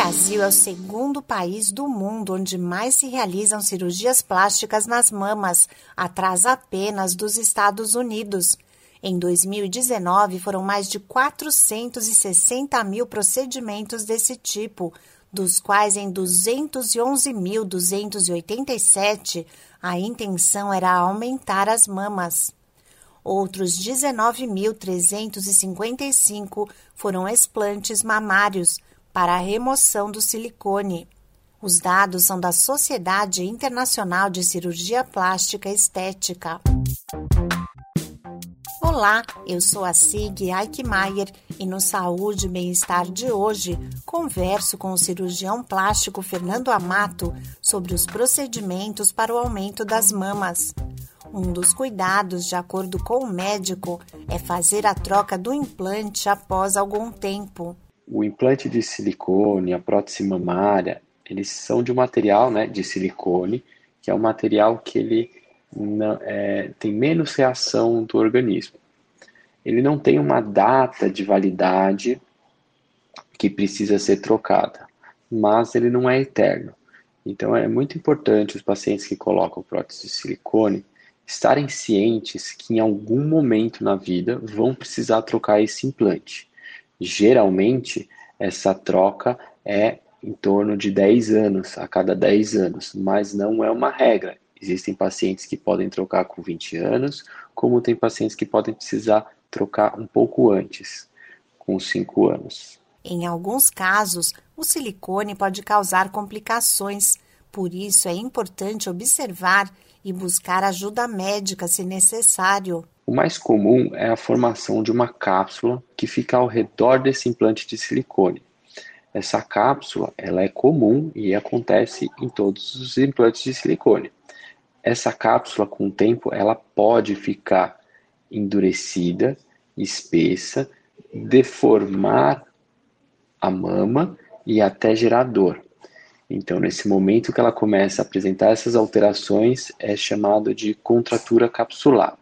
Brasil é o segundo país do mundo onde mais se realizam cirurgias plásticas nas mamas, atrás apenas dos Estados Unidos. Em 2019, foram mais de 460 mil procedimentos desse tipo, dos quais em 211.287 a intenção era aumentar as mamas. Outros 19.355 foram explantes mamários, para a remoção do silicone. Os dados são da Sociedade Internacional de Cirurgia Plástica Estética. Olá, eu sou a Sig Eichmeier e no Saúde e Bem-Estar de hoje converso com o cirurgião plástico Fernando Amato sobre os procedimentos para o aumento das mamas. Um dos cuidados, de acordo com o médico, é fazer a troca do implante após algum tempo o implante de silicone, a prótese mamária, eles são de um material né, de silicone, que é um material que ele não, é, tem menos reação do organismo. Ele não tem uma data de validade que precisa ser trocada, mas ele não é eterno. Então é muito importante os pacientes que colocam prótese de silicone estarem cientes que em algum momento na vida vão precisar trocar esse implante. Geralmente, essa troca é em torno de 10 anos, a cada 10 anos, mas não é uma regra. Existem pacientes que podem trocar com 20 anos, como tem pacientes que podem precisar trocar um pouco antes, com 5 anos. Em alguns casos, o silicone pode causar complicações, por isso é importante observar e buscar ajuda médica se necessário. O mais comum é a formação de uma cápsula que fica ao redor desse implante de silicone. Essa cápsula ela é comum e acontece em todos os implantes de silicone. Essa cápsula, com o tempo, ela pode ficar endurecida, espessa, deformar a mama e até gerar dor. Então, nesse momento que ela começa a apresentar essas alterações, é chamado de contratura capsular.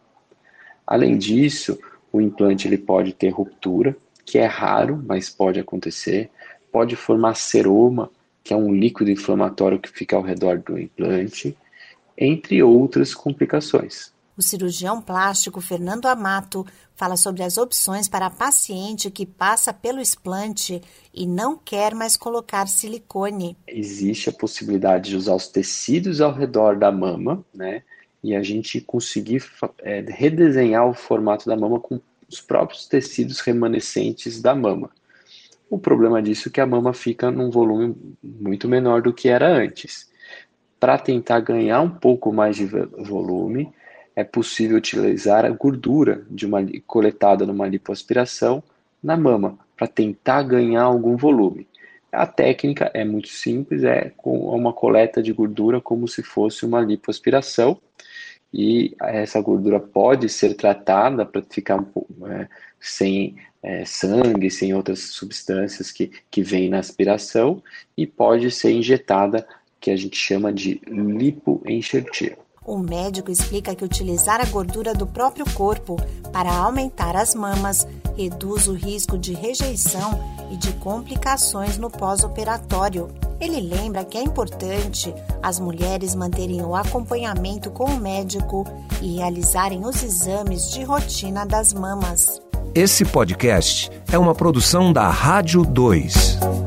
Além disso, o implante ele pode ter ruptura, que é raro, mas pode acontecer. Pode formar seroma, que é um líquido inflamatório que fica ao redor do implante, entre outras complicações. O cirurgião plástico Fernando Amato fala sobre as opções para a paciente que passa pelo explante e não quer mais colocar silicone. Existe a possibilidade de usar os tecidos ao redor da mama, né? E a gente conseguir é, redesenhar o formato da mama com os próprios tecidos remanescentes da mama. O problema disso é que a mama fica num volume muito menor do que era antes. Para tentar ganhar um pouco mais de volume, é possível utilizar a gordura de uma coletada numa lipoaspiração na mama para tentar ganhar algum volume. A técnica é muito simples, é com uma coleta de gordura como se fosse uma lipoaspiração e essa gordura pode ser tratada para ficar é, sem é, sangue, sem outras substâncias que, que vêm na aspiração e pode ser injetada, que a gente chama de lipoenxertia. O médico explica que utilizar a gordura do próprio corpo para aumentar as mamas reduz o risco de rejeição e de complicações no pós-operatório. Ele lembra que é importante as mulheres manterem o acompanhamento com o médico e realizarem os exames de rotina das mamas. Esse podcast é uma produção da Rádio 2.